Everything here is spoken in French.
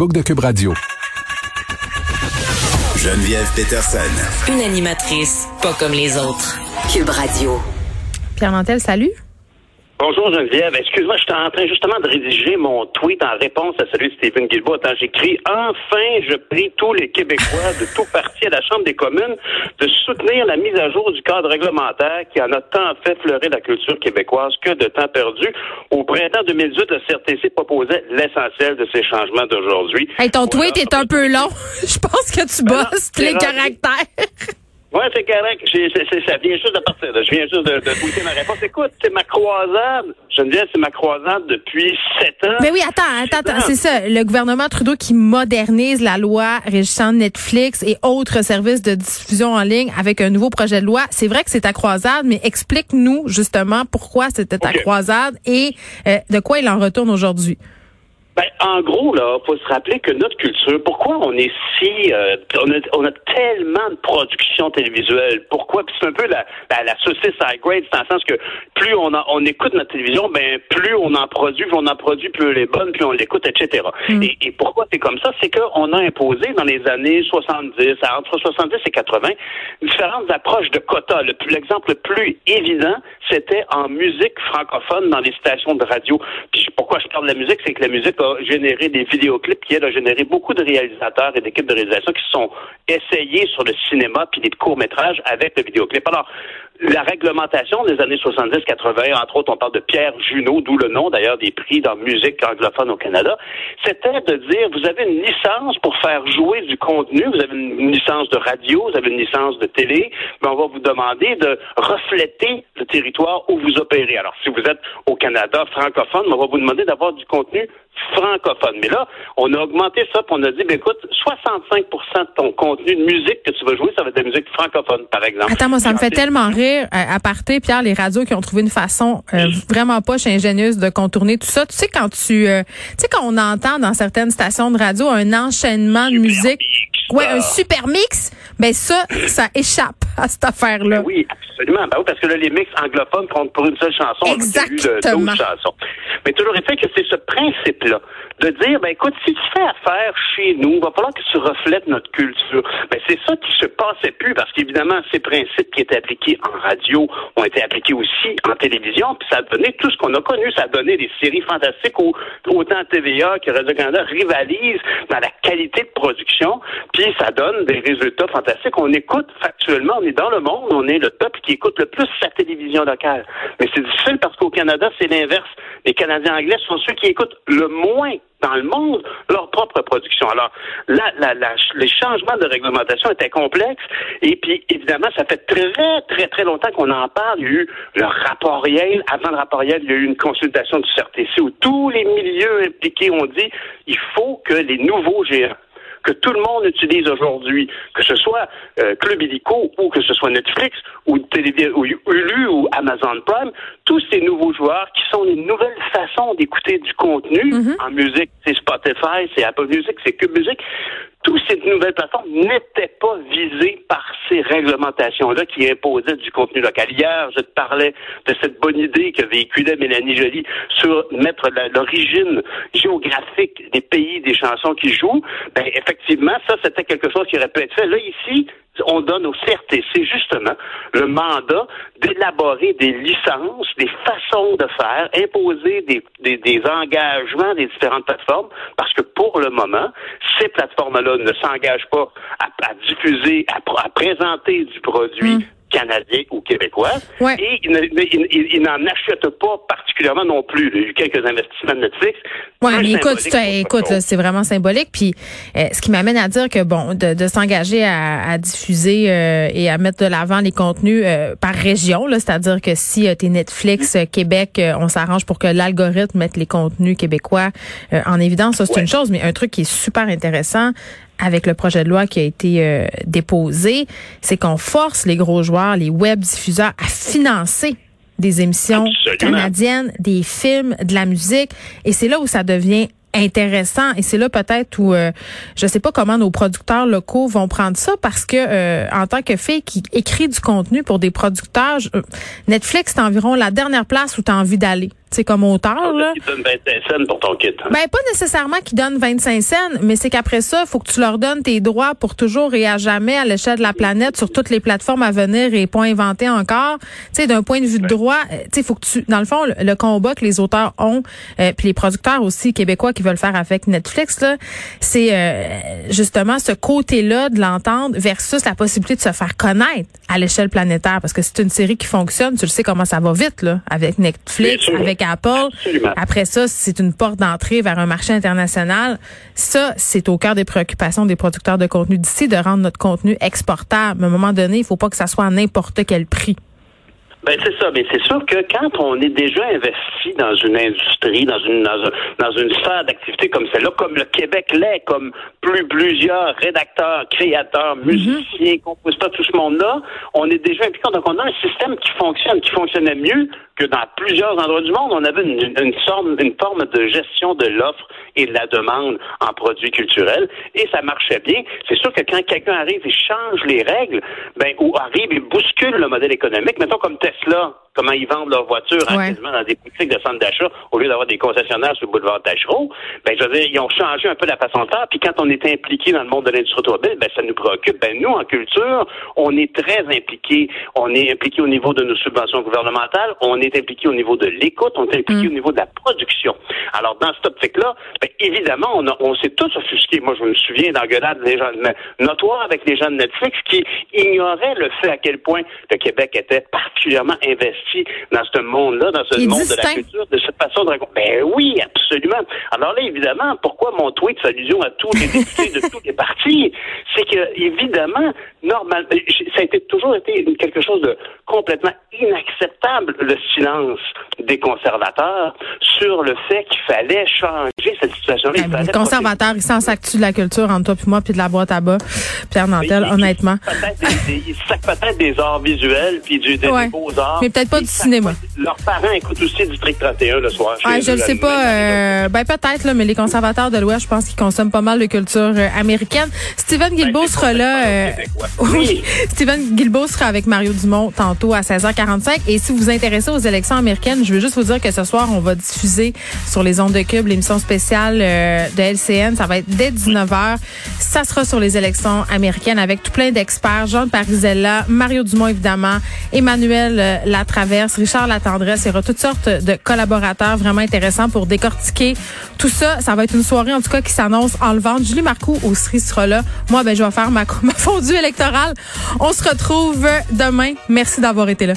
Facebook de Cube Radio. Geneviève Peterson. Une animatrice pas comme les autres. Cube Radio. Pierre Mantel, salut. Bonjour Geneviève. Excuse-moi, j'étais en train justement de rédiger mon tweet en réponse à celui de Stephen Guilbault. J'écris Enfin, je prie tous les Québécois de tout parti à la Chambre des communes de soutenir la mise à jour du cadre réglementaire qui en a tant fait fleurir la culture québécoise que de temps perdu. Au printemps 2018, le CRTC proposait l'essentiel de ces changements d'aujourd'hui. Hey, ton tweet est un peu long. je pense que tu bosses les caractères. Oui, c'est correct. Ça vient juste de partir. là. Je viens juste de, de tweeter ma réponse. Écoute, c'est ma croisade. Je me disais, c'est ma croisade depuis sept ans. Mais oui, attends, attends, attends, c'est ça. Le gouvernement Trudeau qui modernise la loi régissant Netflix et autres services de diffusion en ligne avec un nouveau projet de loi. C'est vrai que c'est ta croisade, mais explique-nous justement pourquoi c'était ta croisade et euh, de quoi il en retourne aujourd'hui. Ben, en gros, là, faut se rappeler que notre culture, pourquoi on est si, euh, on, a, on a tellement de production télévisuelle? Pourquoi? Puis c'est un peu la, la, la saucisse high grade, c'est dans le sens que plus on, a- on écoute notre télévision, ben plus on en produit, plus on en produit, plus elle est bonne, plus on l'écoute, etc. Et, et pourquoi c'est comme ça? C'est qu'on a imposé dans les années 70, entre 70 et 80, différentes approches de quotas. L'exemple le plus évident, c'était en musique francophone dans les stations de radio. Puis pourquoi je parle de la musique, c'est que la musique a généré des vidéoclips qui, elle, a généré beaucoup de réalisateurs et d'équipes de réalisation qui sont essayés sur le cinéma puis des courts-métrages avec le vidéoclip. Alors, la réglementation des années 70-80, entre autres, on parle de Pierre Junot, d'où le nom d'ailleurs des prix dans musique anglophone au Canada, c'était de dire, vous avez une licence pour faire jouer du contenu, vous avez une licence de radio, vous avez une licence de télé, mais on va vous demander de refléter le territoire où vous opérez. Alors, si vous êtes au Canada francophone, on va vous demander d'avoir du contenu francophone. Mais là, on a augmenté ça, puis on a dit, ben, écoute, 65% de ton contenu de musique que tu vas jouer, ça va être de la musique francophone, par exemple. Attends, moi, ça me fait tellement rire. À, à partir, Pierre, les radios qui ont trouvé une façon euh, vraiment poche ingénieuse de contourner tout ça. Tu sais, quand tu, euh, tu sais, quand on entend dans certaines stations de radio un enchaînement de musique, mix, ouais, un super mix, ben ça, ça échappe à cette affaire-là. Ben oui, absolument. Ben oui, parce que là, les mix anglophones comptent pour une seule chanson. alors qu'il y a eu de- Exactement. chansons. Mais toujours est fait que c'est ce principe-là de dire, ben écoute, si tu fais affaire chez nous, il va falloir que tu reflètes notre culture. Ben c'est ça qui se passait plus, parce qu'évidemment, ces principes qui étaient appliqués en radio ont été appliqués aussi en télévision, puis ça a donné tout ce qu'on a connu. Ça a donné des séries fantastiques où autant TVA que Radio-Canada rivalisent dans la qualité de production, puis ça donne des résultats fantastiques. On écoute factuellement, on est dans le monde, on est le peuple qui écoute le plus sa télévision locale. Mais c'est difficile parce qu'au Canada, c'est l'inverse. Les Canadiens anglais sont ceux qui écoutent le moins dans le monde leur propre production. Alors, la- les changements de réglementation étaient complexes et puis, évidemment, ça fait très, très, très longtemps qu'on en parle. Il y a eu le rapport Yale. Avant le rapport Yale, il y a eu une consultation du CRTC où tous les milieux impliqués ont dit il faut que les nouveaux géants que tout le monde utilise aujourd'hui, que ce soit euh, Club Illico ou que ce soit Netflix ou, ou Hulu ou Amazon Prime, tous ces nouveaux joueurs qui sont les nouvelles façons d'écouter du contenu en musique, c'est Spotify, c'est Apple Music, c'est Cube Music, toutes ces nouvelles plateformes n'étaient pas visées par ces réglementations-là qui imposaient du contenu local. Hier, je te parlais de cette bonne idée que véhiculait Mélanie Joly sur mettre l'origine géographique des pays des chansons qui jouent. Ben, effectivement, ça, c'était quelque chose qui aurait pu être fait. Là, ici, on donne au CRTC justement le mandat d'élaborer des licences, des façons de faire, imposer des, des, engagements des différentes plateformes, parce que pour le moment, ces plateformes-là ne s'engagent pas à, diffuser, à, pr- à présenter du produit canadien ou québécois, Ouais. et ils n'en achètent pas particulièrement non plus. Il y a eu quelques investissements de Netflix. Ouais, Plus mais écoute, écoute, c'est vraiment symbolique. Puis, euh, ce qui m'amène à dire que bon, de, de s'engager à, à diffuser euh, et à mettre de l'avant les contenus euh, par région, là, c'est-à-dire que si euh, t'es Netflix Québec, on s'arrange pour que l'algorithme mette les contenus québécois en évidence. Ça, c'est Ouais. une chose, mais un truc qui est super intéressant avec le projet de loi qui a été euh, déposé, c'est qu'on force les gros joueurs, les web diffuseurs à financer des émissions Absolument. canadiennes, des films, de la musique. Et c'est là où ça devient intéressant et c'est là peut-être où euh, je sais pas comment nos producteurs locaux vont prendre ça parce que euh, en tant que fille qui écrit du contenu pour des producteurs je- euh, Netflix c'est environ la dernière place où tu as envie d'aller c'est comme auteur. Là. Qui donne 25 cents pour ton kit. Hein? Ben, pas nécessairement qu'ils donnent 25 cents, mais c'est qu'après ça, il faut que tu leur donnes tes droits pour toujours et à jamais à l'échelle de la planète sur toutes les plateformes à venir et pas inventer encore. Tu sais, d'un point de vue de droit, euh, tu sais, faut que tu, dans le fond, le, combat que les auteurs ont, euh, puis les producteurs aussi québécois qui veulent faire avec Netflix, là, c'est euh, justement ce côté-là de l'entendre versus la possibilité de se faire connaître à l'échelle planétaire, parce que c'est une série qui fonctionne, tu le sais comment ça va vite, là, avec Netflix, avec Apple. Après ça, c'est une porte d'entrée vers un marché international. Ça, c'est au cœur des préoccupations des producteurs de contenu d'ici, de rendre notre contenu exportable. À un moment donné, il faut pas que ça soit à n'importe quel prix. Ben c'est ça, mais c'est sûr que quand on est déjà investi dans une industrie, dans une dans, une sphère d'activité comme celle-là, comme le Québec l'est, comme plus plusieurs rédacteurs, créateurs, mhm. musiciens, compositeurs, tout ce monde-là, on est déjà impliqué. Donc on a un système qui fonctionne, qui fonctionnait mieux que dans plusieurs endroits du monde. On avait une, une, sorte, une forme de gestion de l'offre et de la demande en produits culturels, et ça marchait bien. C'est sûr que quand quelqu'un arrive et change les règles, ben ou arrive et bouscule le modèle économique, mettons comme Tesla, comment ils vendent leurs voitures hein, dans des boutiques de centres d'achat au lieu d'avoir des concessionnaires sur le boulevard Tachereau, ben je veux dire, ils ont changé un peu la façon de faire. Puis quand on est impliqué dans le monde de l'industrie automobile, ben ça nous préoccupe. Ben nous, en culture, on est très impliqué. On est impliqué au niveau de nos subventions gouvernementales, on est impliqué au niveau de l'écoute, on est impliqué mm. au niveau de la production. Alors dans cette optique-là, ben, évidemment, on, on s'est tous offusqués. Moi, je me souviens d'engueulades des gens notoires avec les gens de Netflix qui ignoraient le fait à quel point le Québec était particulièrement investi dans ce monde-là, dans ce monde de la culture, de cette façon de raconter. Ben oui, absolument. Alors là, évidemment, pourquoi mon tweet fait allusion à tous les députés de tous les partis? C'est que, évidemment, normal, ça a été, toujours été quelque chose de complètement inacceptable, le silence des conservateurs sur le fait qu'il fallait changer cette situation-là. Ben, les conservateurs, ils s'en s'actuent de la culture entre toi puis moi puis de la boîte à bas. Pierre Nantel, honnêtement? Ils sacent peut-être des arts visuels puis du, des, beaux-arts. Mais peut-être pas du cinéma. Leurs parents écoutent aussi District 31 le soir. Ouais, je ne sais pas. Euh, ben peut-être, là, mais les conservateurs de l'Ouest, je pense qu'ils consomment pas mal de culture euh, américaine. Steven Guilbeault ben, sera là. Euh, oui. Steven Guilbeault sera avec Mario Dumont tantôt à 16h45. Et si vous vous intéressez aux élections américaines, je veux juste vous dire que ce soir, on va diffuser sur les ondes de Cube l'émission spéciale de LCN. Ça va être dès 19h. Ça sera sur les élections américaines avec tout plein d'experts. Jean Parisella, Mario Dumont évidemment, Emmanuel Richard Latendresse. Il y aura toutes sortes de collaborateurs vraiment intéressants pour décortiquer tout ça. Ça va être une soirée, en tout cas, qui s'annonce enlevante. Julie Marcoux aussi sera là. Moi, ben, je vais faire ma fondue électorale. On se retrouve demain. Merci d'avoir été là.